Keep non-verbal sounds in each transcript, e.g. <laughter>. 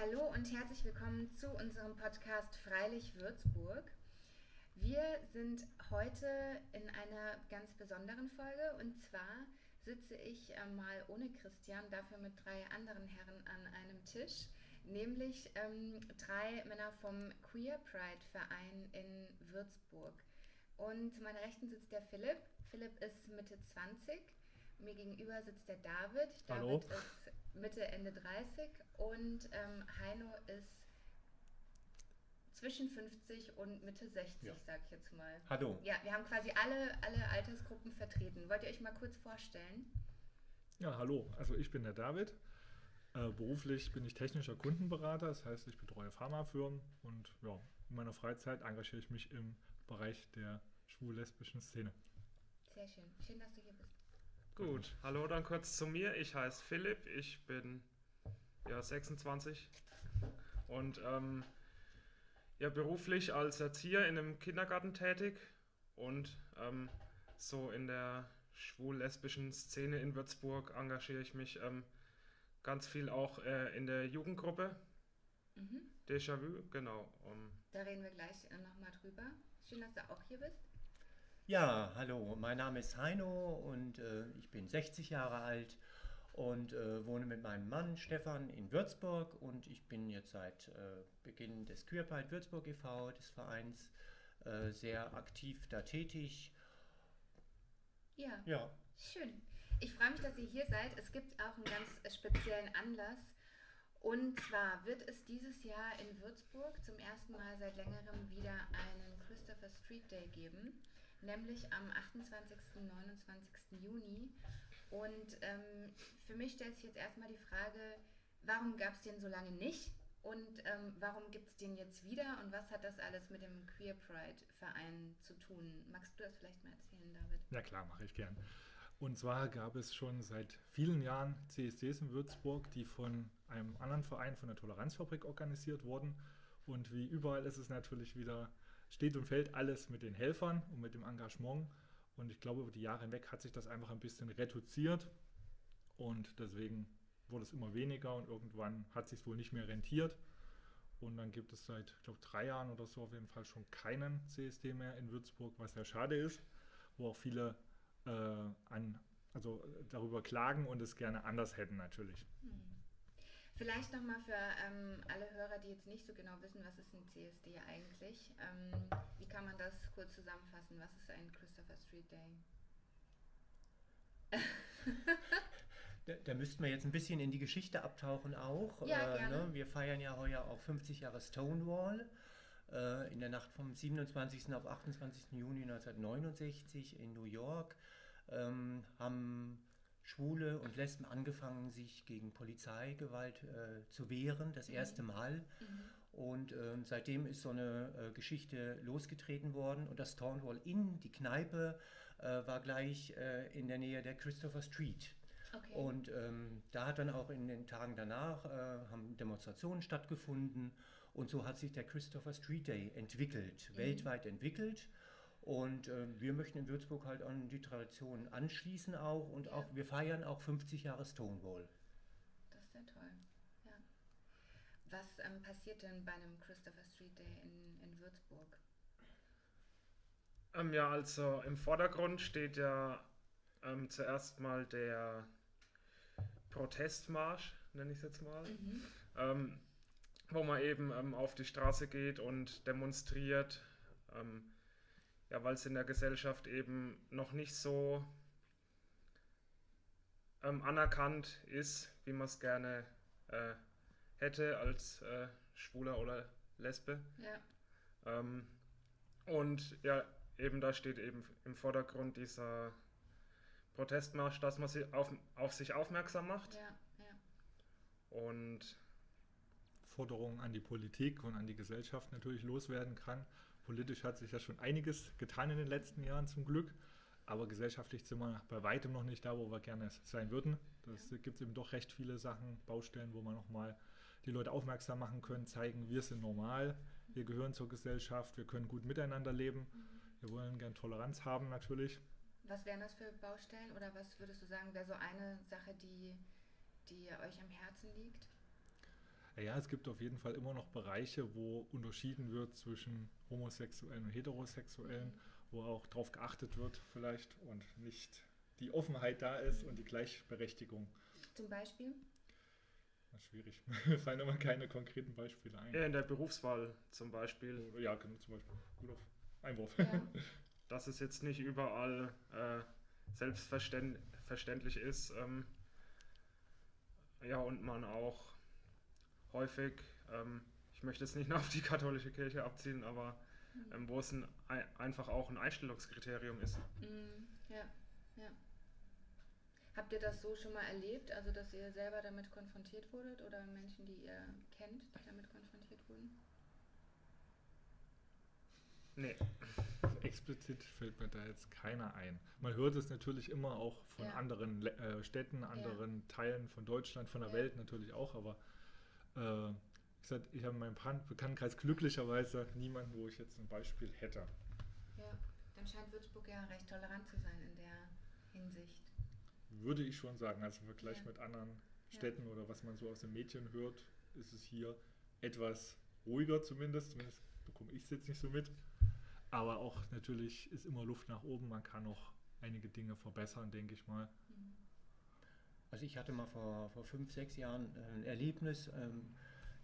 Hallo und herzlich willkommen zu unserem Podcast Freilich Würzburg. Wir sind heute in einer ganz besonderen Folge und zwar sitze ich äh, mal ohne Christian, dafür mit drei anderen Herren an einem Tisch, nämlich ähm, drei Männer vom Queer Pride Verein in Würzburg. Und zu meiner Rechten sitzt der Philipp. Philipp ist Mitte 20. Mir gegenüber sitzt der David. Hallo. David ist Mitte, Ende 30 und ähm, Heino ist zwischen 50 und Mitte 60, Ja. sag ich jetzt mal. Hallo. Ja, wir haben quasi alle, alle Altersgruppen vertreten. Wollt ihr euch mal kurz vorstellen? Ja, hallo. Also ich bin der David. Äh, beruflich bin ich technischer Kundenberater, das heißt, ich betreue Pharmafirmen und ja, in meiner Freizeit engagiere ich mich im Bereich der schwul-lesbischen Szene. Sehr schön. Schön, dass du hier bist. Gut, hallo dann kurz zu mir. Ich heiße Philipp, ich bin ja 26 und ähm, ja beruflich als Erzieher in einem Kindergarten tätig und ähm, so in der schwul-lesbischen Szene in Würzburg engagiere ich mich ähm, ganz viel auch äh, in der Jugendgruppe Mhm. Déjà-vu, genau. Um, Da reden wir gleich äh, nochmal drüber. Schön, dass du auch hier bist. Ja, hallo, mein Name ist Heino und äh, ich bin 60 Jahre alt und äh, wohne mit meinem Mann Stefan in Würzburg und ich bin jetzt seit äh, Beginn des Queer Pride Würzburg e.V., des Vereins, äh, sehr aktiv da tätig. Ja, Ja, schön. Ich freue mich, dass ihr hier seid. Es gibt auch einen ganz speziellen Anlass. Und zwar wird es dieses Jahr in Würzburg zum ersten Mal seit längerem wieder einen Christopher Street Day geben, nämlich am 28. und 29. Juni. Und ähm, für mich stellt sich jetzt erstmal die Frage, warum gab es den so lange nicht? Und ähm, warum gibt es den jetzt wieder? Und was hat das alles mit dem Queer Pride Verein zu tun? Magst du das vielleicht mal erzählen, David? Ja klar, mache ich gern. Und zwar gab es schon seit vielen Jahren CSDs in Würzburg, die von einem anderen Verein, von der Toleranzfabrik organisiert wurden. Und wie überall ist es natürlich wieder, steht und fällt alles mit den Helfern und mit dem Engagement. Und ich glaube, über die Jahre hinweg hat sich das einfach ein bisschen reduziert. Und deswegen wurde es immer weniger und irgendwann hat sich wohl nicht mehr rentiert. Und dann gibt es seit, ich glaube, drei Jahren oder so auf jeden Fall schon keinen CSD mehr in Würzburg, was sehr schade ist, wo auch viele äh, an, also darüber klagen und es gerne anders hätten natürlich. Hm. Vielleicht nochmal für ähm, alle Hörer, die jetzt nicht so genau wissen, was ist ein CSD eigentlich. Ähm, wie kann man das kurz zusammenfassen? Was ist ein Christopher Street Day? <laughs> da, da müssten wir jetzt ein bisschen in die Geschichte abtauchen auch. Äh, ne? Ja, gerne. Wir feiern ja heuer auch 50 Jahre Stonewall. äh, In der Nacht vom 27. auf 28. Juni 1969 in New York ähm, haben Schwule und Lesben angefangen, sich gegen Polizeigewalt äh, zu wehren, das Mhm. erste Mal. Mhm. Und ähm, seitdem ist so eine äh, Geschichte losgetreten worden und das Stonewall in die Kneipe äh, war gleich äh, in der Nähe der Christopher Street. Okay. Und ähm, da hat dann auch in den Tagen danach äh, haben Demonstrationen stattgefunden und so hat sich der Christopher Street Day entwickelt, Mhm. weltweit entwickelt. Und ähm, wir möchten in Würzburg halt an die Tradition anschließen auch und Ja. auch wir feiern auch 50 Jahre Stonewall. Das ist ja toll. Ja. Was ähm, passiert denn bei einem Christopher Street Day in, in Würzburg? ähm, ja, also im Vordergrund steht ja ähm, zuerst mal der Protestmarsch, nenne ich es jetzt mal. Mhm. ähm, wo man eben ähm, auf die Straße geht und demonstriert, ähm, ja, weil es in der Gesellschaft eben noch nicht so ähm, anerkannt ist, wie man es gerne äh, hätte als äh, Schwuler oder Lesbe. Ja. Ähm, und ja, eben da steht eben im Vordergrund dieser Protestmarsch, dass man sie auf, auf sich aufmerksam macht Ja, ja. und Forderungen an die Politik und an die Gesellschaft natürlich loswerden kann. Politisch hat sich ja schon einiges getan in den letzten Jahren zum Glück, aber gesellschaftlich sind wir bei weitem noch nicht da, wo wir gerne sein würden. Das gibt es eben doch recht viele Sachen, Baustellen, wo man nochmal die Leute aufmerksam machen können, zeigen, wir sind normal, wir gehören zur Gesellschaft, wir können gut miteinander leben, Mhm. wir wollen gern Toleranz haben natürlich. Was wären das für Baustellen oder was würdest du sagen, wäre so eine Sache, die, die euch am Herzen liegt? Ja, es gibt auf jeden Fall immer noch Bereiche, wo unterschieden wird zwischen Homosexuellen und Heterosexuellen, wo auch darauf geachtet wird vielleicht und nicht die Offenheit da ist und die Gleichberechtigung. Zum Beispiel? Na, schwierig. Mir <laughs> fallen immer keine konkreten Beispiele ein. Ja, in der Berufswahl zum Beispiel. Ja, genau, zum Beispiel. Guter Einwurf. Ja. <laughs> dass es jetzt nicht überall äh, selbstverständlich ist. Ähm, ja, und man auch häufig, ähm, ich möchte es nicht nur <laughs> auf die katholische Kirche abzielen, aber ähm, wo es ein, ein, einfach auch ein Einstellungskriterium ist. Mm, ja, ja. Habt ihr das so schon mal erlebt, also dass ihr selber damit konfrontiert wurdet oder Menschen, die ihr kennt, die damit konfrontiert wurden? Nee. <laughs> Explizit fällt mir da jetzt keiner ein. Man hört es natürlich immer auch von Ja. anderen äh, Städten, anderen Teilen von Deutschland, von der Ja. Welt natürlich auch, aber äh, ich, sag, ich habe in meinem Bekanntenkreis glücklicherweise niemanden, wo ich jetzt ein Beispiel hätte. Ja, dann scheint Würzburg ja recht tolerant zu sein in der Hinsicht. Würde ich schon sagen, also im Vergleich Ja. mit anderen Ja. Städten oder was man so aus den Medien hört, ist es hier etwas ruhiger zumindest. Zumindest bekomme ich es jetzt nicht so mit. Aber auch natürlich ist immer Luft nach oben. Man kann noch einige Dinge verbessern, denke ich mal. Also ich hatte mal vor, vor fünf, sechs Jahren äh, ein Erlebnis ähm,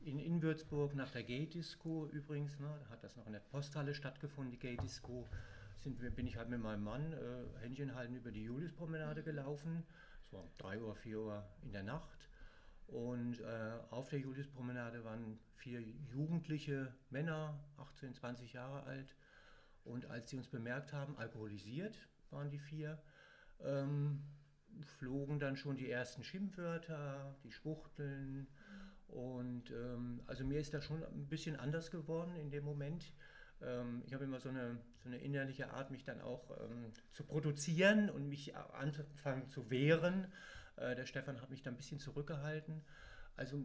in, in Würzburg nach der Gay-Disco übrigens. Ne, da hat das noch in der Posthalle stattgefunden, die Gay-Disco. Sind wir, bin ich halt mit meinem Mann äh, Händchen halten über die Juliuspromenade gelaufen. Es war 3 Uhr, 4 Uhr in der Nacht. Und äh, auf der Juliuspromenade waren vier jugendliche Männer, 18, 20 Jahre alt. Und als sie uns bemerkt haben, alkoholisiert waren die vier, ähm, flogen dann schon die ersten Schimpfwörter, die Schwuchteln. Und ähm, also mir ist das schon ein bisschen anders geworden in dem Moment. Ähm, ich habe immer so eine, so eine innerliche Art, mich dann auch ähm, zu produzieren und mich anfangen zu wehren. Äh, der Stefan hat mich da ein bisschen zurückgehalten. Also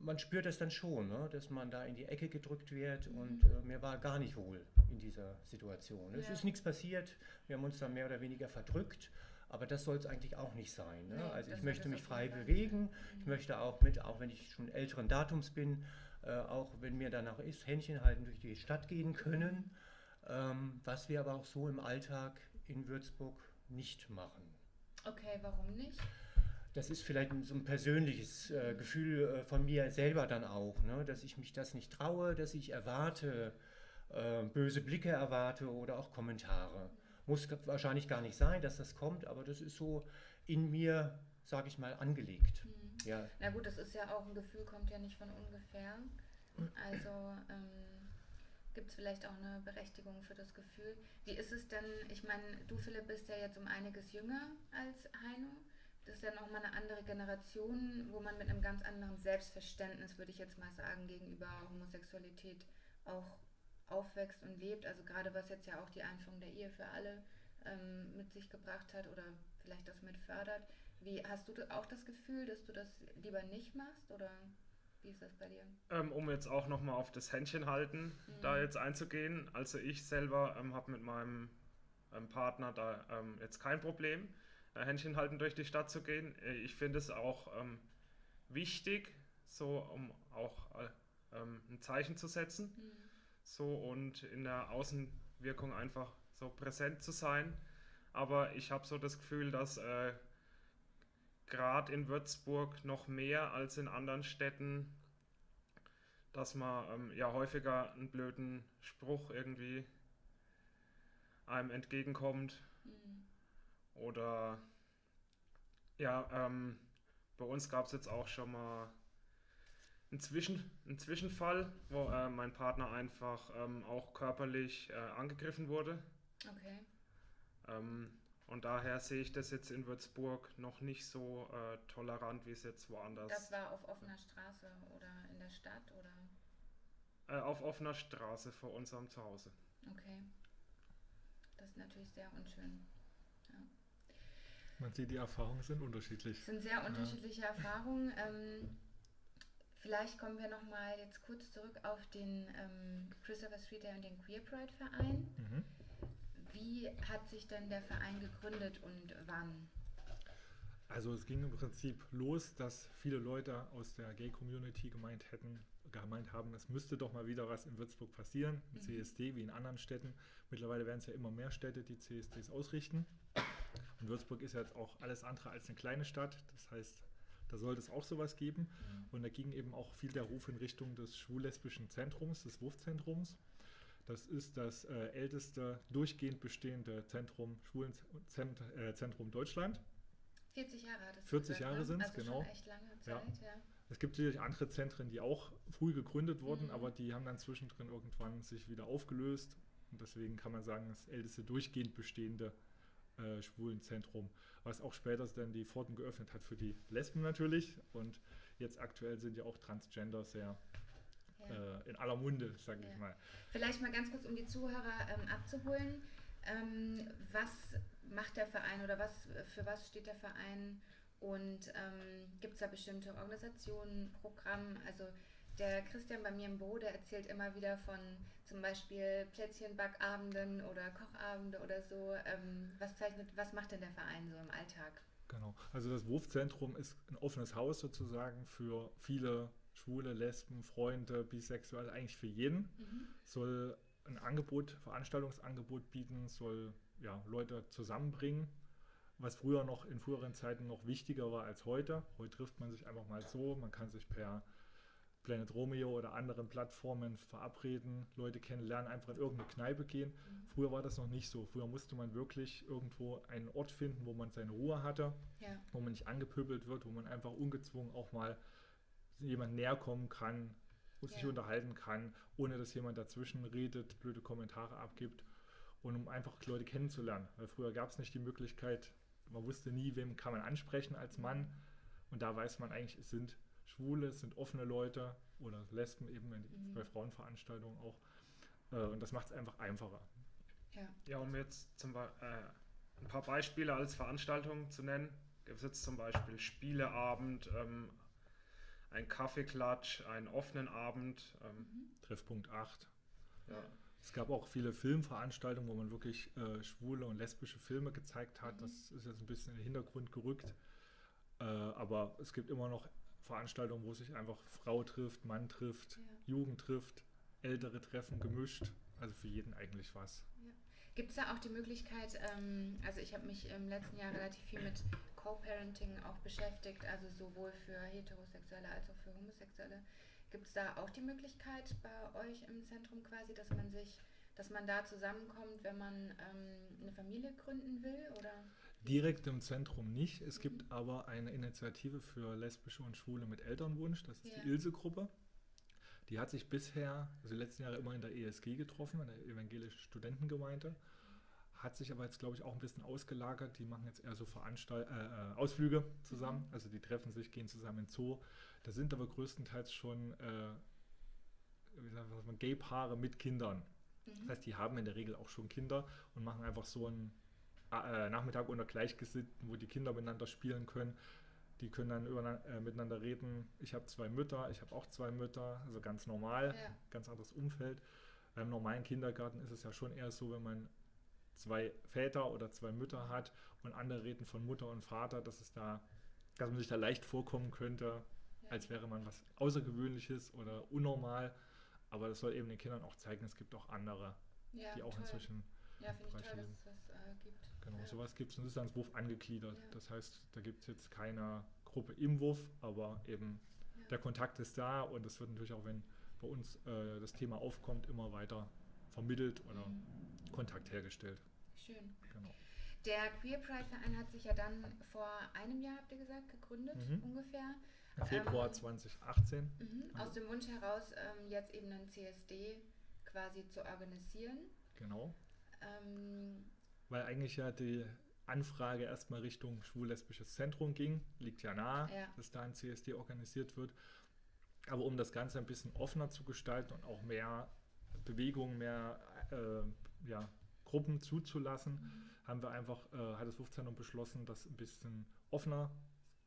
man spürt das dann schon, ne, dass man da in die Ecke gedrückt wird und äh, mir war gar nicht wohl in dieser Situation. Es Ja. ist nichts passiert, wir haben uns da mehr oder weniger verdrückt, aber das soll es eigentlich auch nicht sein. Ne? Nee, also ich möchte mich frei bewegen, ich sein. möchte auch mit, auch wenn ich schon älteren Datums bin, äh, auch wenn mir danach ist, Händchen halten durch die Stadt gehen können, ähm, was wir aber auch so im Alltag in Würzburg nicht machen. Okay, warum nicht? Das ist vielleicht so ein persönliches äh, Gefühl äh, von mir selber dann auch, ne? dass ich mich das nicht traue, dass ich erwarte, äh, böse Blicke erwarte oder auch Kommentare. Muss wahrscheinlich gar nicht sein, dass das kommt, aber das ist so in mir, sage ich mal, angelegt. Mhm. Ja, Na gut, das ist ja auch ein Gefühl, kommt ja nicht von ungefähr. Also ähm, gibt es vielleicht auch eine Berechtigung für das Gefühl. Wie ist es denn, ich meine, du Philipp bist ja jetzt um einiges jünger als Heino. Das ist ja nochmal eine andere Generation, wo man mit einem ganz anderen Selbstverständnis, würde ich jetzt mal sagen, gegenüber Homosexualität auch aufwächst und lebt. Also gerade was jetzt ja auch die Einführung der Ehe für alle ähm, mit sich gebracht hat oder vielleicht das mit fördert. Wie hast du auch das Gefühl, dass du das lieber nicht machst oder wie ist das bei dir? Ähm, um jetzt auch nochmal auf das Händchen halten, Mhm. da jetzt einzugehen. Also ich selber ähm, habe mit meinem ähm, Partner da ähm, jetzt kein Problem, äh, Händchen halten durch die Stadt zu gehen. Äh, Ich finde es auch ähm, wichtig, so um auch äh, ein Zeichen zu setzen, so und in der Außenwirkung einfach so präsent zu sein. Aber ich habe so das Gefühl, dass äh, gerade in Würzburg noch mehr als in anderen Städten, dass man ähm, ja häufiger einen blöden Spruch irgendwie einem entgegenkommt Mhm. oder ja, ähm, bei uns gab es jetzt auch schon mal einen, Zwischen, einen Zwischenfall, wo äh, mein Partner einfach ähm, auch körperlich äh, angegriffen wurde. Okay. Ähm, und daher sehe ich das jetzt in Würzburg noch nicht so äh, tolerant, wie es jetzt woanders Das war auf offener Straße oder in der Stadt oder äh, auf offener Straße vor unserem Zuhause. okay. Das ist natürlich sehr unschön. Man sieht, die Erfahrungen sind unterschiedlich. Es sind sehr unterschiedliche Erfahrungen. Ähm, vielleicht kommen wir nochmal jetzt kurz zurück auf den ähm, Christopher Street Day und den Queer Pride Verein. Mhm. Wie hat sich denn der Verein gegründet und wann? Also es ging im Prinzip los, dass viele Leute aus der Gay-Community gemeint hätten, gemeint haben, es müsste doch mal wieder was in Würzburg passieren, ein Mhm. CSD wie in anderen Städten. Mittlerweile werden es ja immer mehr Städte, die CSDs ausrichten. Und Würzburg ist ja jetzt auch alles andere als eine kleine Stadt. Das heißt, da sollte es auch sowas geben. Mhm. Und da ging eben auch viel der Ruf in Richtung des schwul-lesbischen Zentrums, des WUF-Zentrums. Das ist das äh, älteste durchgehend bestehende Zentrum, Schwulenzentrum äh, Deutschland. 40 Jahre hat es 40 gesagt, Jahre ne? sind's, also genau. Schon echt lange Ja. Zeit, ja. Es gibt sicherlich andere Zentren, die auch früh gegründet wurden, Mhm. aber die haben dann zwischendrin irgendwann sich wieder aufgelöst. Und deswegen kann man sagen, das älteste durchgehend bestehende äh, Schwulenzentrum, was auch später dann die Pforten geöffnet hat für die Lesben natürlich. Und jetzt aktuell sind ja auch Transgender sehr ja. äh, in aller Munde, sage Ja. ich mal. Vielleicht mal ganz kurz, um die Zuhörer ähm, abzuholen. Ähm, was macht der Verein oder was für was steht der Verein? Und ähm, gibt es da bestimmte Organisationen, Programme? Also der Christian bei mir im Büro, der erzählt immer wieder von zum Beispiel Plätzchenbackabenden oder Kochabende oder so. Ähm, was zeichnet, was macht denn der Verein so im Alltag? Genau. Also das Wurfzentrum ist ein offenes Haus sozusagen für viele Schwule, Lesben, Freunde, Bisexuelle, eigentlich für jeden. Mhm. Soll ein Angebot, Veranstaltungsangebot bieten, soll ja, Leute zusammenbringen, was früher noch in früheren Zeiten noch wichtiger war als heute. Heute trifft man sich einfach mal so, man kann sich per Planet Romeo oder anderen Plattformen verabreden, Leute kennenlernen, einfach in irgendeine Kneipe gehen. Mhm. Früher war das noch nicht so. Früher musste man wirklich irgendwo einen Ort finden, wo man seine Ruhe hatte, Ja, wo man nicht angepöbelt wird, wo man einfach ungezwungen auch mal jemand näher kommen kann sich Ja. unterhalten kann, ohne dass jemand dazwischen redet, blöde Kommentare abgibt und um einfach Leute kennenzulernen. Weil früher gab es nicht die Möglichkeit, man wusste nie, wem kann man ansprechen als Mann und da weiß man eigentlich, es sind Schwule, sind offene Leute oder Lesben eben in, Mhm. bei Frauenveranstaltungen auch äh, und das macht es einfach einfacher. ja. Ja, um jetzt zum äh, ein paar Beispiele als Veranstaltung zu nennen, gibt es jetzt zum Beispiel Spieleabend, ähm, ein Kaffeeklatsch, einen offenen Abend. Ähm, Mhm. Treffpunkt 8. ja. Es gab auch viele Filmveranstaltungen, wo man wirklich äh, schwule und lesbische Filme gezeigt hat. Mhm. Das ist jetzt ein bisschen in den Hintergrund gerückt. Äh, aber es gibt immer noch Veranstaltungen, wo sich einfach Frau trifft, Mann trifft, Ja. Jugend trifft, ältere treffen, gemischt. Also für jeden eigentlich was. Gibt es da auch die Möglichkeit, ähm, also ich habe mich im letzten Jahr relativ viel mit Co-Parenting auch beschäftigt, also sowohl für Heterosexuelle als auch für Homosexuelle. Gibt es da auch die Möglichkeit bei euch im Zentrum quasi, dass man sich, dass man da zusammenkommt, wenn man ähm, eine Familie gründen will? Oder? Direkt im Zentrum nicht. Es gibt aber eine Initiative für Lesbische und Schwule mit Elternwunsch. Das ist Ja. die Ilse-Gruppe. Die hat sich bisher, also die letzten Jahre immer in der ESG getroffen, in der Evangelischen Studentengemeinde. Hat sich aber jetzt, glaube ich, auch ein bisschen ausgelagert. Die machen jetzt eher so Veranstalt äh, äh, Ausflüge zusammen. Mhm. Also die treffen sich, gehen zusammen in Zoo. Da sind aber größtenteils schon äh, Gay-Paare mit Kindern. Mhm. Das heißt, die haben in der Regel auch schon Kinder und machen einfach so einen äh, Nachmittag unter Gleichgesinnten, wo die Kinder miteinander spielen können. Die können dann über, äh, miteinander reden. Ich habe zwei Mütter, ich habe auch zwei Mütter, also ganz normal, ja. ganz anderes Umfeld. Beim normalen Kindergarten ist es ja schon eher so, wenn man zwei Väter oder zwei Mütter hat und andere reden von Mutter und Vater, dass es da, dass man sich da leicht vorkommen könnte, ja. als wäre man was Außergewöhnliches oder unnormal. Aber das soll eben den Kindern auch zeigen, es gibt auch andere, ja, die auch toll. inzwischen Ja, finde ich toll, dass es das äh, gibt. Genau, sowas gibt es und das ist ans Wurf angegliedert. Das heißt, da gibt es jetzt keine Gruppe im Wurf, aber eben der Kontakt ist da und es wird natürlich auch, wenn bei uns äh, das Thema aufkommt, immer weiter vermittelt oder Mhm. Kontakt hergestellt. Schön. Genau. Der Queer Pride Verein hat sich ja dann vor einem Jahr, habt ihr gesagt, gegründet, Mhm. ungefähr. Im Februar Ähm, 2018. Mhm. Also- Aus dem Wunsch heraus, ähm, jetzt eben einen CSD quasi zu organisieren. Genau. Ähm, Weil eigentlich ja die Anfrage erstmal Richtung schwul-lesbisches Zentrum ging. Liegt ja nahe, Ja. dass da ein CSD organisiert wird. Aber um das Ganze ein bisschen offener zu gestalten und auch mehr Bewegung, mehr äh, ja, Gruppen zuzulassen, haben wir einfach, äh, hat das Wurfzentrum beschlossen, das ein bisschen offener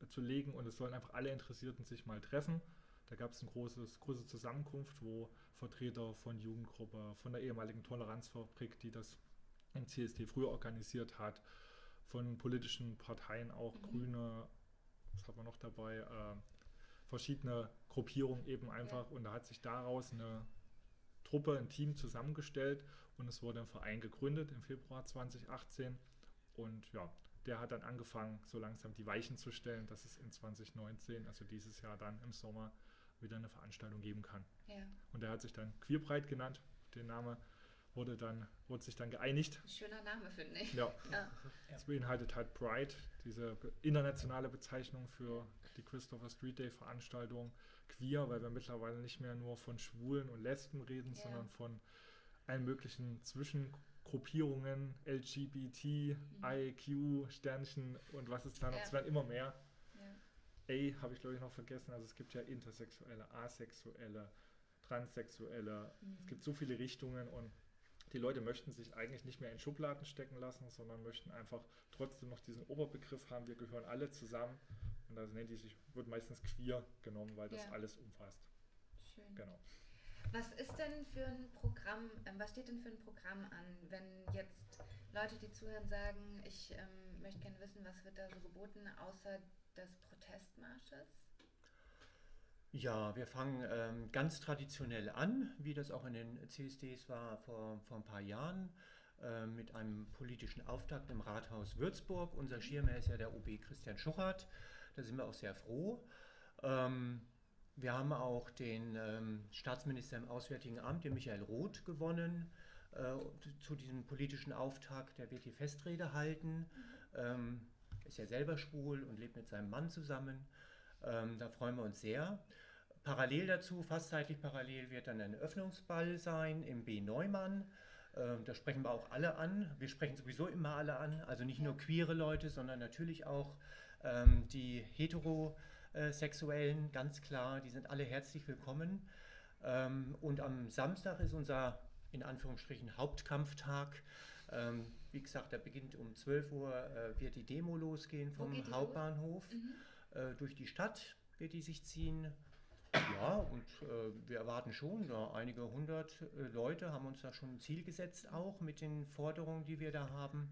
zu legen und es sollen einfach alle Interessierten sich mal treffen. Da gab es eine großes, große Zusammenkunft, wo Vertreter von Jugendgruppe, von der ehemaligen Toleranzfabrik, die das im CSD früher organisiert hat, von politischen Parteien auch, Mhm. Grüne, was haben wir noch dabei, äh, verschiedene Gruppierungen eben einfach. Und da hat sich daraus eine Truppe, ein Team zusammengestellt und es wurde ein Verein gegründet im Februar 2018. Und ja, der hat dann angefangen, so langsam die Weichen zu stellen, dass es in 2019, also dieses Jahr dann im Sommer, wieder eine Veranstaltung geben kann. Ja, Und der hat sich dann Queerbreit genannt. Der Name wurde dann, wurde sich dann geeinigt. ein schöner Name, finde ich. Ja, Ja. das beinhaltet halt Pride, diese internationale Bezeichnung für die Christopher Street Day Veranstaltung. Queer, weil wir mittlerweile nicht mehr nur von Schwulen und Lesben reden, Ja. sondern von allen möglichen Zwischengruppierungen, LGBT, IQ, Sternchen und was es da noch, Ja. es werden immer mehr. Ja. A habe ich glaube ich noch vergessen. Also es gibt ja Intersexuelle, Asexuelle, Transsexuelle. Mhm. Es gibt so viele Richtungen und die Leute möchten sich eigentlich nicht mehr in Schubladen stecken lassen, sondern möchten einfach trotzdem noch diesen Oberbegriff haben. Wir gehören alle zusammen und da nennt die sich, wird meistens queer genommen, weil das Ja. alles umfasst. Schön. Genau. Was ist denn für ein Programm, ähm, was steht denn für ein Programm an, wenn jetzt Leute, die zuhören, sagen, ich ähm, möchte gerne wissen, was wird da so geboten, außer des Protestmarsches? Ja, wir fangen ähm, ganz traditionell an, wie das auch in den CSDs war vor, vor ein paar Jahren, äh, mit einem politischen Auftakt im Rathaus Würzburg. Unser Schirmherr ist ja der OB Christian Schuchert, da sind wir auch sehr froh. Ähm, wir haben auch den ähm, Staatsminister im Auswärtigen Amt, den Michael Roth, gewonnen äh, zu diesem politischen Auftakt. Der wird die Festrede halten. Ähm, ist ja selber schwul und lebt mit seinem Mann zusammen. Ähm, da freuen wir uns sehr. Parallel dazu, fast zeitlich parallel, wird dann ein Öffnungsball sein im B. Neumann. Ähm, da sprechen wir auch alle an. Wir sprechen sowieso immer alle an, also nicht nur queere Leute, sondern natürlich auch ähm, die Heterosexuellen, ganz klar, die sind alle herzlich willkommen. Ähm, und am Samstag ist unser, in Anführungsstrichen, Hauptkampftag. Ähm, wie gesagt, der beginnt um 12 Uhr, äh, wird die Demo losgehen vom los? Hauptbahnhof Mhm. Äh, durch die Stadt wird die sich ziehen. Ja, und äh, wir erwarten schon, ja, einige hundert äh, Leute haben uns da schon ein Ziel gesetzt, auch mit den Forderungen, die wir da haben.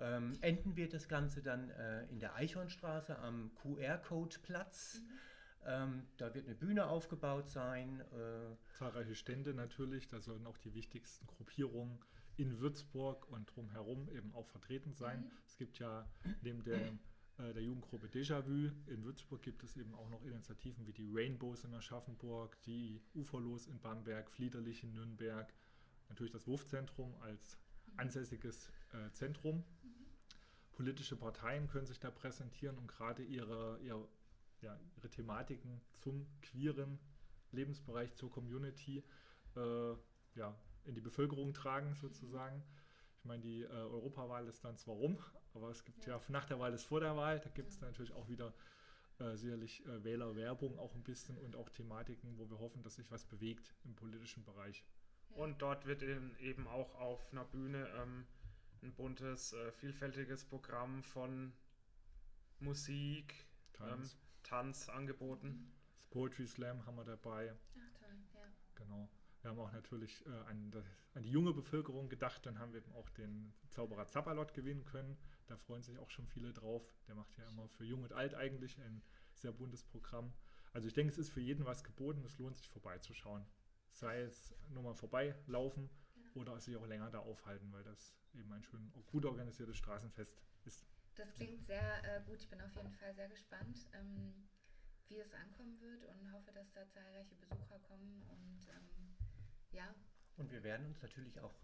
Ähm, enden wird das Ganze dann äh, in der Eichhornstraße am QR-Code-Platz. Ähm, da wird eine Bühne aufgebaut sein. Äh, Zahlreiche Stände natürlich, da sollen auch die wichtigsten Gruppierungen in Würzburg und drumherum eben auch vertreten sein. Mhm. Es gibt ja neben der, äh, der Jugendgruppe Déjà-vu in Würzburg gibt es eben auch noch Initiativen wie die Rainbows in Aschaffenburg, die Uferlos in Bamberg, Fliederlich in Nürnberg, natürlich das Wurfzentrum als ansässiges äh, Zentrum. Politische Parteien können sich da präsentieren und gerade ihre, ihre, ja, ihre Thematiken zum queeren Lebensbereich, zur Community äh, ja, in die Bevölkerung tragen sozusagen. Ich meine, die äh, Europawahl ist dann zwar rum, aber es gibt ja, Ja. nach der Wahl ist vor der Wahl, da gibt es natürlich auch wieder äh, sicherlich äh, Wählerwerbung auch ein bisschen und auch Thematiken, wo wir hoffen, dass sich was bewegt im politischen Bereich. Ja. Und dort wird eben eben auch auf einer Bühne ähm, ein buntes, äh, vielfältiges Programm von Musik, Tanz, Ähm, Tanz angeboten. das Poetry Slam haben wir dabei, Ach toll, ja. genau. Wir haben auch natürlich äh, an, das, an die junge Bevölkerung gedacht, dann haben wir eben auch den Zauberer Zappalot gewinnen können. Da freuen sich auch schon viele drauf. Der macht ja immer für Jung und Alt eigentlich ein sehr buntes Programm. Also ich denke, es ist für jeden was geboten, es lohnt sich vorbeizuschauen. Sei es nur mal vorbeilaufen Ja. oder sich auch länger da aufhalten, weil das eben ein schön gut organisiertes Straßenfest ist. Das klingt sehr äh, gut. Ich bin auf jeden Fall sehr gespannt, ähm, wie es ankommen wird und hoffe, dass da zahlreiche Besucher kommen. Und ähm, ja, Und wir werden uns natürlich auch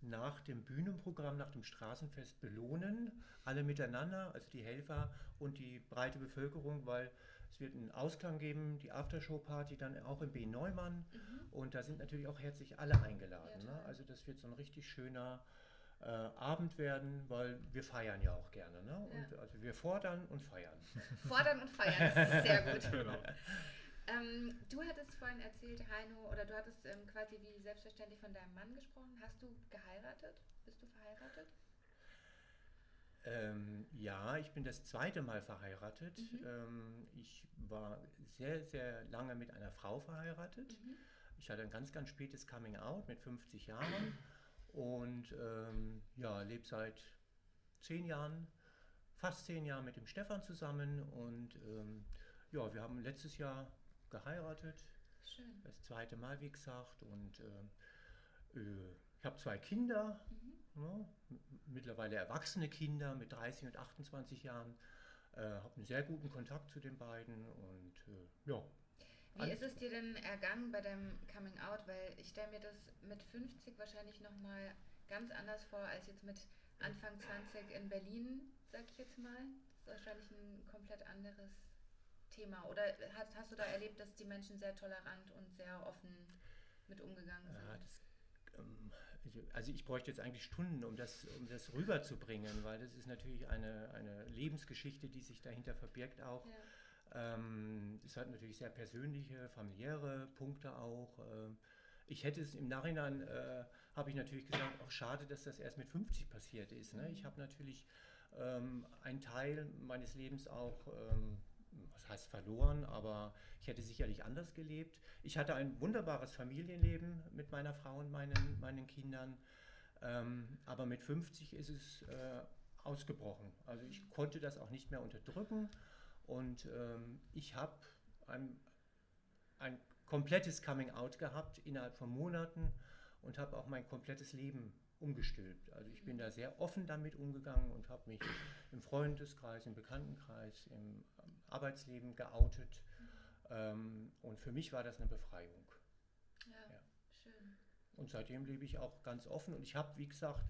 nach dem Bühnenprogramm, nach dem Straßenfest belohnen, alle miteinander, also die Helfer und die breite Bevölkerung, weil es wird einen Ausklang geben, die Aftershow-Party dann auch im B. Neumann mhm. und da sind natürlich auch herzlich alle eingeladen. Ja, ne? Also das wird so ein richtig schöner äh, Abend werden, weil wir feiern ja auch gerne. Ne? Und Ja. also wir fordern und feiern. fordern und feiern, das ist sehr gut. <laughs> Genau. Ähm, du hattest vorhin erzählt, Heino, oder du hattest ähm, quasi wie selbstverständlich von deinem Mann gesprochen. Hast du geheiratet? Bist du verheiratet? Ähm, ja, ich bin das zweite Mal verheiratet. Mhm. Ähm, ich war sehr, sehr lange mit einer Frau verheiratet. Mhm. Ich hatte ein ganz, ganz spätes Coming Out mit 50 Jahren und ähm, ja, lebe seit zehn Jahren fast zehn Jahre mit dem Stefan zusammen und ähm, ja, wir haben letztes Jahr geheiratet. Schön. Das zweite Mal, wie gesagt. Und äh, äh, ich habe zwei Kinder, Mhm. ja, m- mittlerweile erwachsene Kinder mit 30 und 28 Jahren. Äh, habe einen sehr guten Kontakt zu den beiden und äh, ja. Wie ist es dir denn ergangen bei deinem Coming Out? Weil ich stelle mir das mit 50 wahrscheinlich nochmal ganz anders vor als jetzt mit Anfang 20 in Berlin, sag ich jetzt mal. Das ist wahrscheinlich ein komplett anderes Thema. Oder hast, hast du da erlebt, dass die Menschen sehr tolerant und sehr offen mit umgegangen sind? Ja, das, ähm, also ich bräuchte jetzt eigentlich Stunden, um das, um das rüberzubringen, weil das ist natürlich eine, eine Lebensgeschichte, die sich dahinter verbirgt auch. Ja. Ähm, es hat natürlich sehr persönliche, familiäre Punkte auch. Ähm, ich hätte es im Nachhinein, äh, habe ich natürlich gesagt, auch schade, dass das erst mit 50 passiert ist. Ne? Ich habe natürlich ähm, einen Teil meines Lebens auch, ähm, was heißt verloren, aber ich hätte sicherlich anders gelebt. Ich hatte ein wunderbares Familienleben mit meiner Frau und meinen, meinen Kindern. Ähm, aber mit 50 ist es äh, ausgebrochen. Also ich konnte das auch nicht mehr unterdrücken. Und ähm, ich habe ein, ein komplettes Coming-out gehabt innerhalb von Monaten und habe auch mein komplettes Leben umgestülpt. Also ich bin da sehr offen damit umgegangen und habe mich im Freundeskreis, im Bekanntenkreis, im ähm, Arbeitsleben geoutet. Ähm, und für mich war das eine Befreiung. Ja, Ja. schön. Und seitdem lebe ich auch ganz offen. Und ich habe, wie gesagt,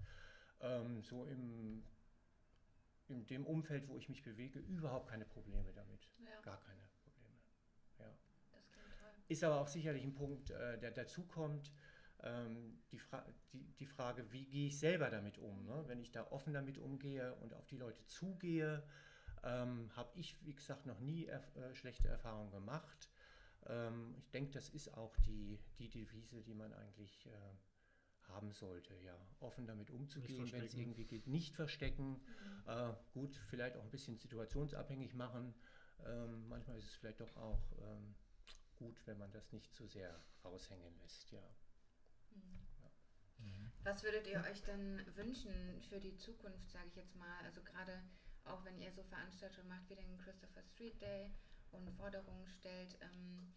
ähm, so im, in dem Umfeld, wo ich mich bewege, überhaupt keine Probleme damit. Ja, Gar keine Probleme. Ja. das klingt toll. Ist aber auch sicherlich ein Punkt, äh, der dazukommt. Ähm, die, Fra die, die Frage, wie gehe ich selber damit um? Ne? Wenn ich da offen damit umgehe und auf die Leute zugehe, ähm, habe ich, wie gesagt, noch nie erf äh, schlechte Erfahrungen gemacht. Ähm, ich denke, das ist auch die, die Devise, die man eigentlich äh, haben sollte. Ja, offen damit umzugehen, wenn es irgendwie geht. Nicht verstecken. Mhm. Äh, gut, vielleicht auch ein bisschen situationsabhängig machen. Ähm, manchmal ist es vielleicht doch auch ähm, gut, wenn man das nicht zu sehr raushängen lässt. Ja. Mhm. Was würdet ihr euch denn wünschen für die Zukunft, sage ich jetzt mal? Also gerade auch wenn ihr so Veranstaltungen macht wie den Christopher Street Day und Forderungen stellt, ähm,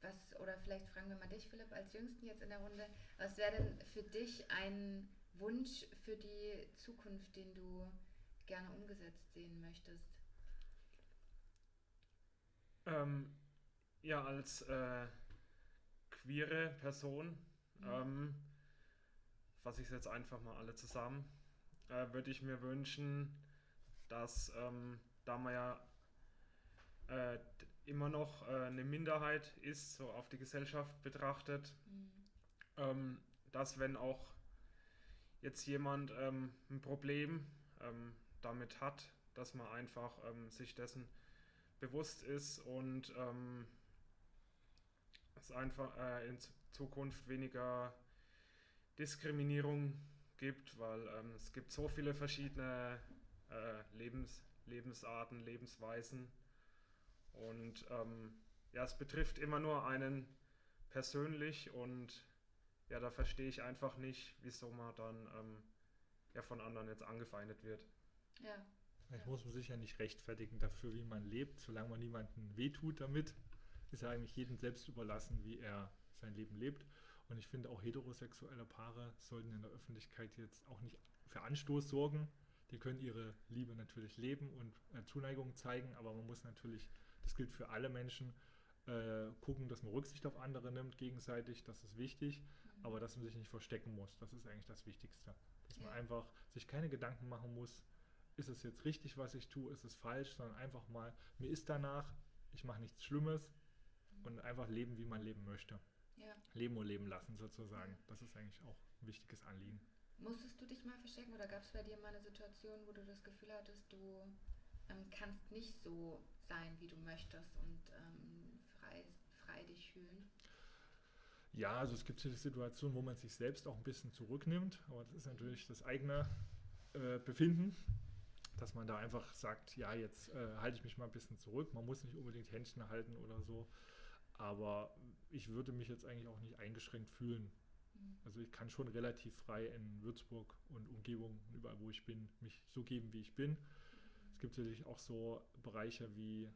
was, oder vielleicht fragen wir mal dich, Philipp, als Jüngsten jetzt in der Runde, was wäre denn für dich ein Wunsch für die Zukunft, den du gerne umgesetzt sehen möchtest? Ähm, ja, als äh, queere Person, Mhm. ähm, fasse ich es jetzt einfach mal alle zusammen, äh, würde ich mir wünschen, dass, ähm, da man ja äh, immer noch äh, eine Minderheit ist, so auf die Gesellschaft betrachtet, Mhm. ähm, dass wenn auch jetzt jemand ähm, ein Problem ähm, damit hat, dass man einfach ähm, sich dessen bewusst ist und ähm, es einfach äh, in Z- Zukunft weniger Diskriminierung gibt, weil ähm, es gibt so viele verschiedene äh, Lebens Lebensarten, Lebensweisen und ähm, ja, es betrifft immer nur einen persönlich und ja, da verstehe ich einfach nicht, wieso man dann ähm, ja von anderen jetzt angefeindet wird. Ja, Ich muss man sich ja nicht rechtfertigen dafür, wie man lebt, solange man niemandem wehtut damit. Ist ja eigentlich jedem selbst überlassen, wie er sein Leben lebt. Und ich finde auch heterosexuelle Paare sollten in der Öffentlichkeit jetzt auch nicht für Anstoß sorgen. Die können ihre Liebe natürlich leben und äh, Zuneigung zeigen, aber man muss natürlich, das gilt für alle Menschen, äh, gucken, dass man Rücksicht auf andere nimmt gegenseitig. Das ist wichtig, aber dass man sich nicht verstecken muss. Das ist eigentlich das Wichtigste. Dass man Ja. einfach sich keine Gedanken machen muss, ist es jetzt richtig, was ich tue, ist es falsch, sondern einfach mal, mir ist danach, ich mache nichts Schlimmes und einfach leben, wie man leben möchte. Ja. Leben und leben lassen sozusagen. Das ist eigentlich auch ein wichtiges Anliegen. Musstest du dich mal verstecken oder gab es bei dir mal eine Situation, wo du das Gefühl hattest, du ähm, kannst nicht so sein, wie du möchtest und ähm, frei, frei dich fühlen? Ja, also es gibt Situationen, wo man sich selbst auch ein bisschen zurücknimmt, aber das ist natürlich das eigene äh, Befinden, dass man da einfach sagt, ja, jetzt äh, halte ich mich mal ein bisschen zurück. Man muss nicht unbedingt Händchen halten oder so, aber ich würde mich jetzt eigentlich auch nicht eingeschränkt fühlen. Mhm. Also ich kann schon relativ frei in Würzburg und Umgebung, überall wo ich bin, mich so geben, wie ich bin. Es gibt natürlich auch so Bereiche wie,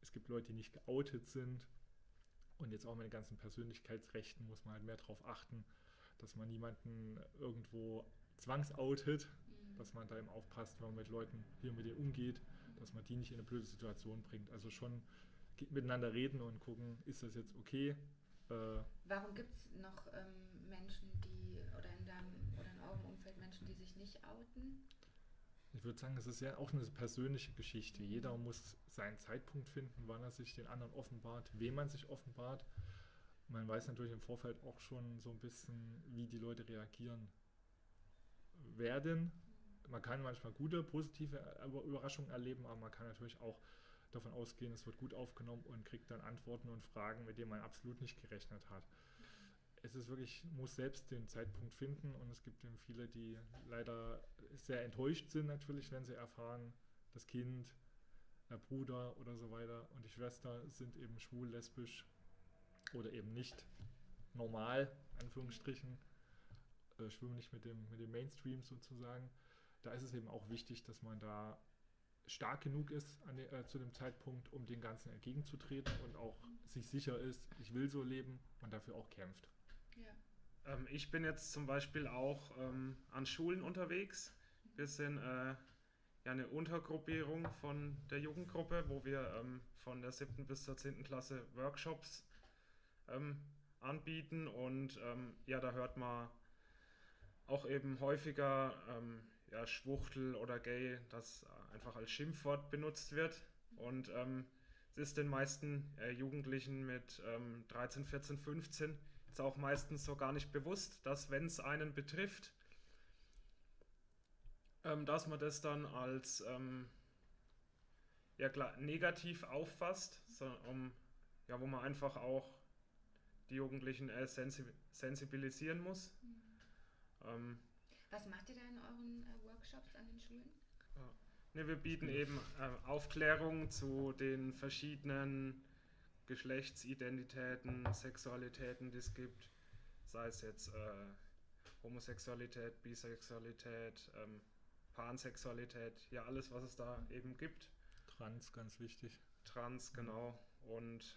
es gibt Leute, die nicht geoutet sind. Und jetzt auch mit den ganzen Persönlichkeitsrechten muss man halt mehr darauf achten, dass man niemanden irgendwo zwangsoutet, Mhm. dass man da eben aufpasst, wenn man mit Leuten hier mit denen umgeht, dass man die nicht in eine blöde Situation bringt. Also schon miteinander reden und gucken, ist das jetzt okay? Äh, Warum gibt es noch ähm, Menschen, die, oder in deinem oder in eurem Umfeld Menschen, die sich nicht outen? Ich würde sagen, es ist ja auch eine persönliche Geschichte. Jeder muss seinen Zeitpunkt finden, wann er sich den anderen offenbart, wem man sich offenbart. Man weiß natürlich im Vorfeld auch schon so ein bisschen, wie die Leute reagieren werden. Man kann manchmal gute, positive Über- Überraschungen erleben, aber man kann natürlich auch davon ausgehen, es wird gut aufgenommen und kriegt dann Antworten und Fragen, mit denen man absolut nicht gerechnet hat. Es ist wirklich, muss selbst den Zeitpunkt finden und es gibt eben viele, die leider sehr enttäuscht sind natürlich, wenn sie erfahren, das Kind, der Bruder oder so weiter und die Schwester sind eben schwul, lesbisch oder eben nicht normal, Anführungsstrichen, äh, schwimmen nicht mit dem, mit dem Mainstream sozusagen. Da ist es eben auch wichtig, dass man da stark genug ist an de, äh, zu dem Zeitpunkt, um dem Ganzen entgegenzutreten und auch sich sicher ist, ich will so leben und dafür auch kämpft. Ja. Ähm, ich bin jetzt zum Beispiel auch ähm, an Schulen unterwegs. Wir sind äh, ja eine Untergruppierung von der Jugendgruppe, wo wir ähm, von der 7. bis zur 10. Klasse Workshops ähm, anbieten und ähm, ja, da hört man auch eben häufiger ähm, ja, Schwuchtel oder Gay, das einfach als Schimpfwort benutzt wird und ähm, es ist den meisten äh, Jugendlichen mit ähm, 13, 14, 15 ist auch meistens so gar nicht bewusst, dass wenn es einen betrifft, ähm, dass man das dann als ähm, ja, klar, negativ auffasst, so, um, ja, wo man einfach auch die Jugendlichen äh, sensi sensibilisieren muss. Ähm, Was macht ihr da in euren äh, Workshops an den Schulen? Ne, wir bieten eben äh, Aufklärung zu den verschiedenen Geschlechtsidentitäten, Sexualitäten, die es gibt. Sei es jetzt äh, Homosexualität, Bisexualität, ähm, Pansexualität, ja alles, was es da eben gibt. Trans, ganz wichtig. Trans, genau. Und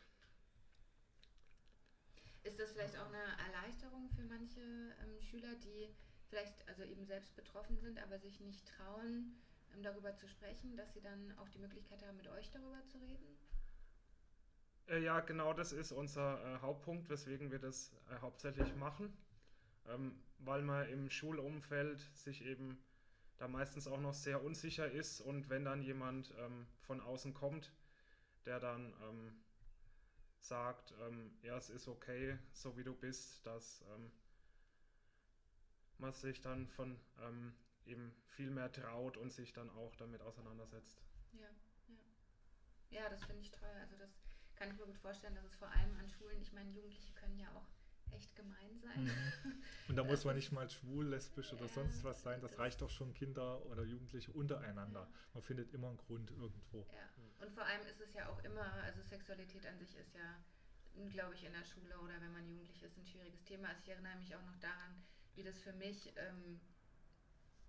Ist das vielleicht auch eine Erleichterung für manche ähm, Schüler, die vielleicht also eben selbst betroffen sind, aber sich nicht trauen, ähm, darüber zu sprechen, dass sie dann auch die Möglichkeit haben, mit euch darüber zu reden? Äh, ja, genau das ist unser äh, Hauptpunkt, weswegen wir das äh, hauptsächlich machen, ähm, weil man im Schulumfeld sich eben da meistens auch noch sehr unsicher ist und wenn dann jemand ähm, von außen kommt, der dann ähm, sagt, ähm, ja, es ist okay, so wie du bist, dass ähm, man sich dann von ähm, eben viel mehr traut und sich dann auch damit auseinandersetzt. Ja, ja. Ja, das finde ich toll. Also das kann ich mir gut vorstellen, dass es vor allem an Schulen, ich meine, Jugendliche können ja auch echt gemein sein. <laughs> Und da muss man nicht mal schwul, lesbisch oder Ja, sonst was sein. Das das- reicht doch schon Kinder oder Jugendliche untereinander. Ja. Man findet immer einen Grund irgendwo. Ja, und vor allem ist es ja auch immer, also Sexualität an sich ist ja, glaube ich, in der Schule oder wenn man jugendlich ist, ein schwieriges Thema. Also ich erinnere mich auch noch daran, wie das für mich ähm,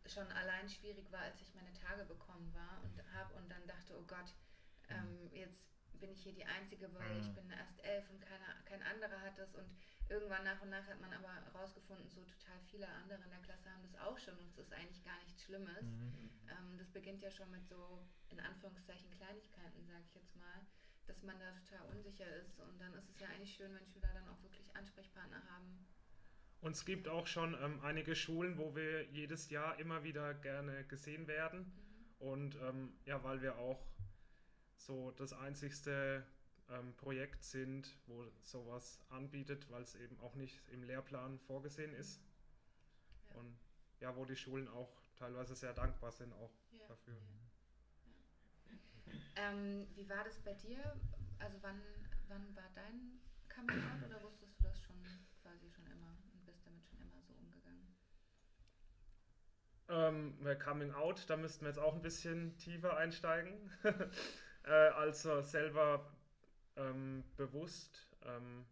schon allein schwierig war, als ich meine Tage bekommen war und habe und dann dachte, oh Gott, ähm, jetzt bin ich hier die Einzige, weil ich Mhm. bin erst elf und keiner, kein anderer hat das und irgendwann nach und nach hat man aber herausgefunden, so total viele andere in der Klasse haben das auch schon und es ist eigentlich gar nichts Schlimmes. Mhm. Ähm, das beginnt ja schon mit so, in Anführungszeichen, Kleinigkeiten, sage ich jetzt mal, dass man da total unsicher ist. Und dann ist es ja eigentlich schön, wenn Schüler dann auch wirklich Ansprechpartner haben. Und es gibt auch schon ähm, einige Schulen, wo wir jedes Jahr immer wieder gerne gesehen werden. Mhm. Und ähm, ja, weil wir auch so das einzigste ähm, Projekt sind, wo sowas anbietet, weil es eben auch nicht im Lehrplan vorgesehen ist. Ja. Und ja, wo die Schulen auch teilweise sehr dankbar sind auch Ja. dafür. Ähm, wie war das bei dir? Also wann, wann war dein Coming Out oder wusstest du das schon quasi schon immer und bist damit schon immer so umgegangen? Ähm, Coming Out, da müssten wir jetzt auch ein bisschen tiefer einsteigen. <laughs> äh, also selber ähm, bewusst ähm,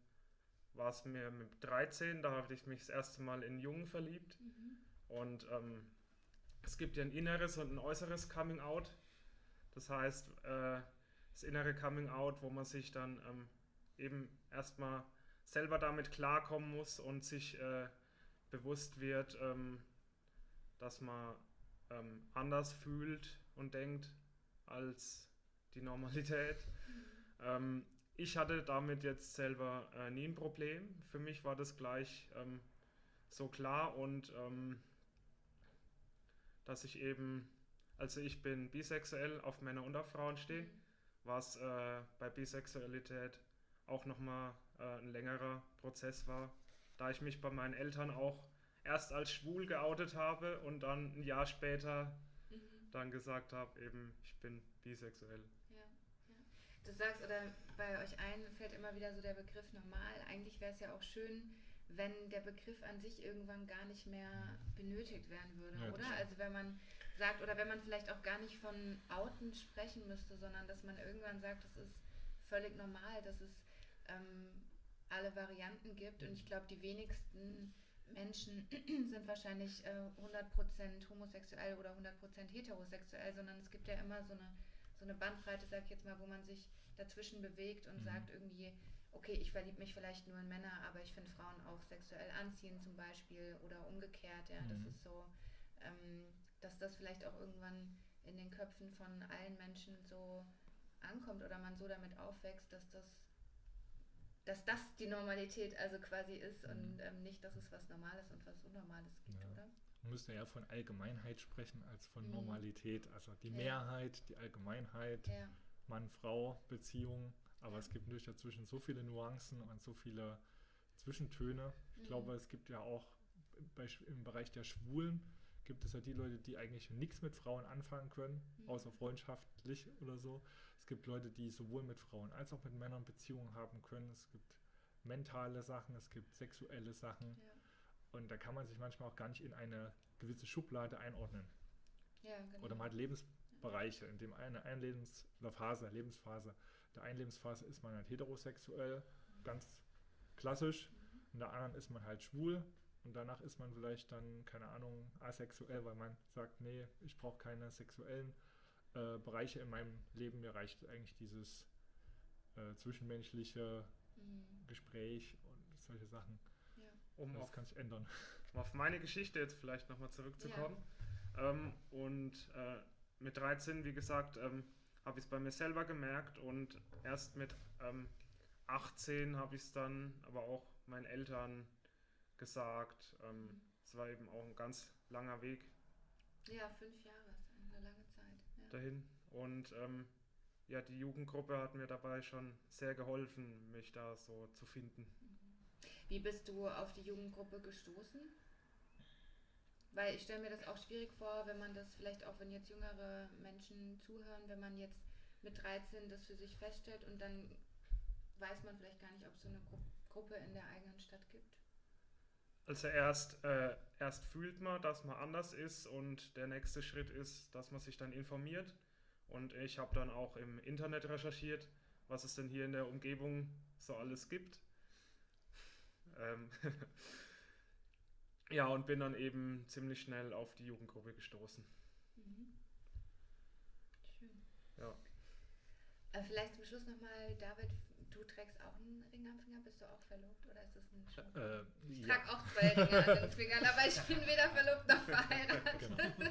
war es mir mit 13, da habe ich mich das erste Mal in Jungen verliebt. Und ähm, es gibt ja ein inneres und ein äußeres Coming Out. Das heißt, äh, das innere Coming Out, wo man sich dann ähm, eben erstmal selber damit klarkommen muss und sich äh, bewusst wird, ähm, dass man ähm, anders fühlt und denkt als die Normalität. <laughs> Ähm, ich hatte damit jetzt selber äh, nie ein Problem. Für mich war das gleich ähm, so klar und ähm, dass ich eben, also ich bin bisexuell, auf Männer und auf Frauen stehe, was äh, bei Bisexualität auch nochmal äh, ein längerer Prozess war, da ich mich bei meinen Eltern auch erst als schwul geoutet habe und dann ein Jahr später Mhm. dann gesagt habe, eben ich bin bisexuell. Ja, ja. Du sagst, oder bei euch allen fällt immer wieder so der Begriff normal. Eigentlich wäre es ja auch schön, wenn der Begriff an sich irgendwann gar nicht mehr benötigt werden würde, Ja, oder? Also wenn man sagt, oder wenn man vielleicht auch gar nicht von Outen sprechen müsste, sondern dass man irgendwann sagt, das ist völlig normal, dass es ähm, alle Varianten gibt. Und ich glaube, die wenigsten Menschen <clears throat> sind wahrscheinlich äh, 100% homosexuell oder 100% heterosexuell, sondern es gibt ja immer so eine, so eine Bandbreite, sag ich jetzt mal, wo man sich dazwischen bewegt und Mhm. sagt irgendwie, okay, ich verliebe mich vielleicht nur in Männer, aber ich finde Frauen auch sexuell anziehend zum Beispiel oder umgekehrt, ja, das Mhm. ist so, ähm, dass das vielleicht auch irgendwann in den Köpfen von allen Menschen so ankommt oder man so damit aufwächst, dass das dass das die Normalität also quasi ist und Mhm. ähm, nicht, dass es was Normales und was Unnormales gibt, Ja. oder? Man müsste eher von Allgemeinheit sprechen als von Mhm. Normalität. Also die Ja. Mehrheit, die Allgemeinheit, Ja, Mann-Frau-Beziehung. Aber Ja. es gibt natürlich dazwischen so viele Nuancen und so viele Zwischentöne. Ich Mhm. glaube, es gibt ja auch bei, im Bereich der Schwulen gibt es ja die Leute, die eigentlich nichts mit Frauen anfangen können, Mhm. außer freundschaftlich oder so. Es gibt Leute, die sowohl mit Frauen als auch mit Männern Beziehungen haben können. Es gibt mentale Sachen, es gibt sexuelle Sachen. ja, Und da kann man sich manchmal auch gar nicht in eine gewisse Schublade einordnen. ja, genau. Oder man hat Lebensbereiche, in dem eine, eine Lebens- oder Phase, Lebensphase. Der einen Lebensphase ist man halt heterosexuell, ganz klassisch. In der anderen ist man halt schwul. Und danach ist man vielleicht dann, keine Ahnung, asexuell, weil man sagt, nee, ich brauche keine sexuellen äh, Bereiche in meinem Leben. Mir reicht eigentlich dieses äh, zwischenmenschliche Mhm. Gespräch und solche Sachen. Ja. Um Das auf, kann sich ändern. um auf meine Geschichte jetzt vielleicht nochmal zurückzukommen. Ähm, und äh, mit 13, wie gesagt, ähm, habe ich es bei mir selber gemerkt und erst mit ähm, 18 habe ich es dann aber auch meinen Eltern gesagt. Ähm, Es war eben auch ein ganz langer Weg ja, fünf Jahre ist eine lange Zeit. Ja. dahin. Und ähm, ja, die Jugendgruppe hat mir dabei schon sehr geholfen, mich da so zu finden. Wie bist du auf die Jugendgruppe gestoßen? Weil ich stelle mir das auch schwierig vor, wenn man das vielleicht auch, wenn jetzt jüngere Menschen zuhören, wenn man jetzt mit 13 das für sich feststellt und dann weiß man vielleicht gar nicht, ob es so eine Gru Gruppe in der eigenen Stadt gibt. Also erst, äh, erst fühlt man, dass man anders ist und der nächste Schritt ist, dass man sich dann informiert. Und ich habe dann auch im Internet recherchiert, was es denn hier in der Umgebung so alles gibt. Ähm <laughs> ja, und bin dann eben ziemlich schnell auf die Jugendgruppe gestoßen. Mhm. Schön. Ja. Äh, vielleicht zum Schluss nochmal, David, du trägst auch einen Ring am Finger, bist du auch verlobt oder ist das ein Schmuck? Äh, Ich ja. trage auch zwei Ringe an den <laughs> Fingern, aber ich bin weder verlobt noch verheiratet. Genau.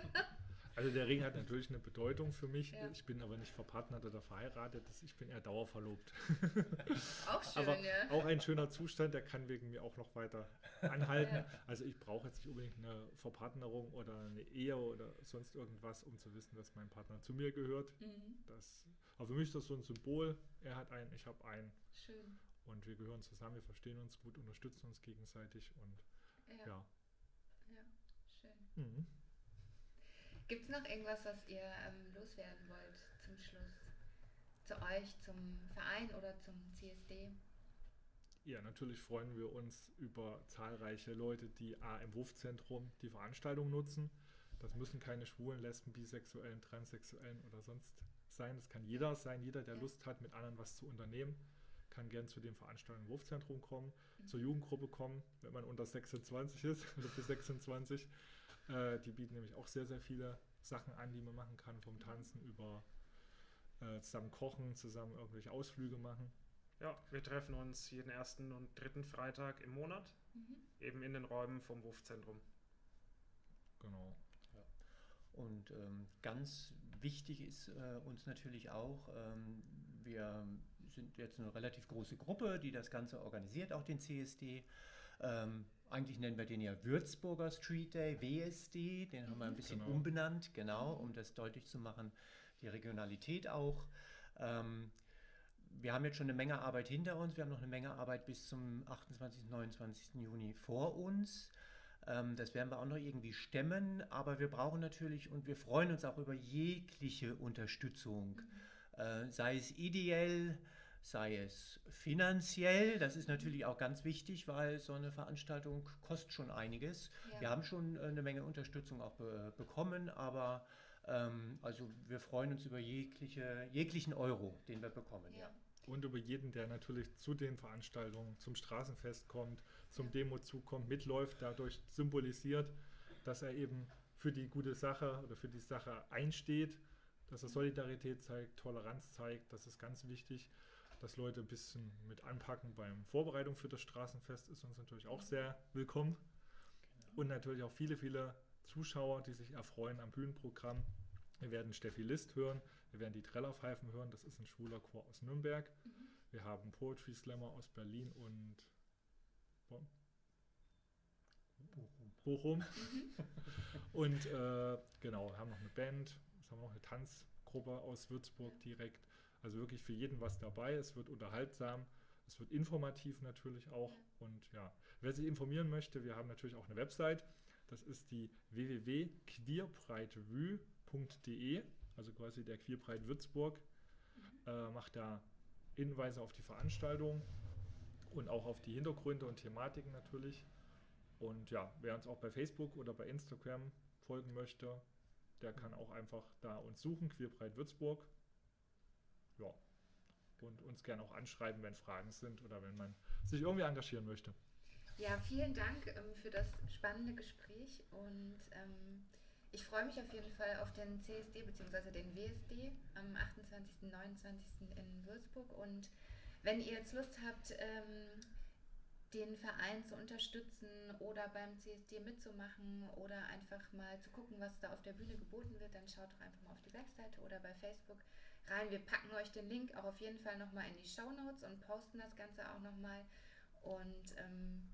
Also der Ring hat natürlich eine Bedeutung für mich. Ja. Ich bin aber nicht verpartnert oder verheiratet. Ich bin eher dauerverlobt. <laughs> Auch schön, aber ja. auch ein schöner Zustand, der kann wegen mir auch noch weiter anhalten. Ja. Also ich brauche jetzt nicht unbedingt eine Verpartnerung oder eine Ehe oder sonst irgendwas, um zu wissen, dass mein Partner zu mir gehört. Mhm. Das, aber für mich ist das so ein Symbol. Er hat einen, ich habe einen. Schön. Und wir gehören zusammen, wir verstehen uns gut, unterstützen uns gegenseitig und Ja, ja. ja. schön. Mhm. Gibt es noch irgendwas, was ihr ähm, loswerden wollt zum Schluss? Zu euch, zum Verein oder zum CSD? Ja, natürlich freuen wir uns über zahlreiche Leute, die A im Wurfzentrum die Veranstaltung nutzen. Das müssen keine Schwulen, Lesben, Bisexuellen, Transsexuellen oder sonst sein. Das kann jeder sein. Jeder, der Ja. Lust hat, mit anderen was zu unternehmen, kann gern zu den Veranstaltungen im Wurfzentrum kommen, Mhm. zur Jugendgruppe kommen, wenn man unter 26 ist oder bis 26. Äh, die bieten nämlich auch sehr, sehr viele Sachen an, die man machen kann, vom Tanzen über äh, zusammen kochen, zusammen irgendwelche Ausflüge machen. Ja, wir treffen uns jeden ersten und dritten Freitag im Monat, Mhm. eben in den Räumen vom WUF-Zentrum. Genau. Und ähm, ganz wichtig ist äh, uns natürlich auch, ähm, wir sind jetzt eine relativ große Gruppe, die das Ganze organisiert, auch den CSD. Ähm, eigentlich nennen wir den ja Würzburger Street Day, WSD, den haben wir ein bisschen Genau. umbenannt, genau, um das deutlich zu machen, die Regionalität auch. Ähm, wir haben jetzt schon eine Menge Arbeit hinter uns, wir haben noch eine Menge Arbeit bis zum 28. 29. Juni vor uns. Ähm, das werden wir auch noch irgendwie stemmen, aber wir brauchen natürlich und wir freuen uns auch über jegliche Unterstützung, äh, sei es ideell, sei es finanziell. Das ist natürlich auch ganz wichtig, weil so eine Veranstaltung kostet schon einiges. Ja. Wir haben schon äh, eine Menge Unterstützung auch be bekommen, aber ähm, also wir freuen uns über jegliche, jeglichen Euro, den wir bekommen. Ja. Und über jeden, der natürlich zu den Veranstaltungen, zum Straßenfest kommt, zum. Demo zukommt, mitläuft, dadurch symbolisiert, dass er eben für die gute Sache oder für die Sache einsteht, dass er Solidarität zeigt, Toleranz zeigt. Das ist ganz wichtig, dass Leute ein bisschen mit anpacken beim Vorbereitung für das Straßenfest ist uns natürlich auch sehr willkommen. Und natürlich auch viele, viele Zuschauer, die sich erfreuen am Bühnenprogramm. Wir werden Steffi List hören, wir werden die Trellerpfeifen hören, das ist ein schwuler Chor aus Nürnberg. Mhm. Wir haben Poetry Slammer aus Berlin und Bonn? Bochum. und äh, genau, haben noch eine Band, haben wir noch eine Tanzgruppe aus Würzburg direkt. Also wirklich für jeden was dabei. Es wird unterhaltsam, es wird informativ natürlich auch. Und ja, wer sich informieren möchte, wir haben natürlich auch eine Website. Das ist die www.queerbreitevue.de, also quasi der Queerbreit Würzburg. Äh, macht da Hinweise auf die Veranstaltung und auch auf die Hintergründe und Thematiken natürlich. Und ja, wer uns auch bei Facebook oder bei Instagram folgen möchte, der kann auch einfach da uns suchen, Queerbreit Würzburg. Ja. Und uns gerne auch anschreiben, wenn Fragen sind oder wenn man sich irgendwie engagieren möchte. Ja, vielen Dank ähm, für das spannende Gespräch und ähm, ich freue mich auf jeden Fall auf den CSD bzw. den WSD am 28. und 29. in Würzburg und wenn ihr jetzt Lust habt, ähm, den Verein zu unterstützen oder beim CSD mitzumachen oder einfach mal zu gucken, was da auf der Bühne geboten wird, dann schaut doch einfach mal auf die Webseite oder bei Facebook rein. Wir packen euch den Link auch auf jeden Fall nochmal in die Show Notes und posten das Ganze auch nochmal. Und ähm,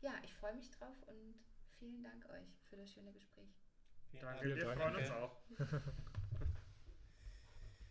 ja, ich freue mich drauf und vielen Dank euch für das schöne Gespräch. Danke, wir freuen uns auch. <laughs>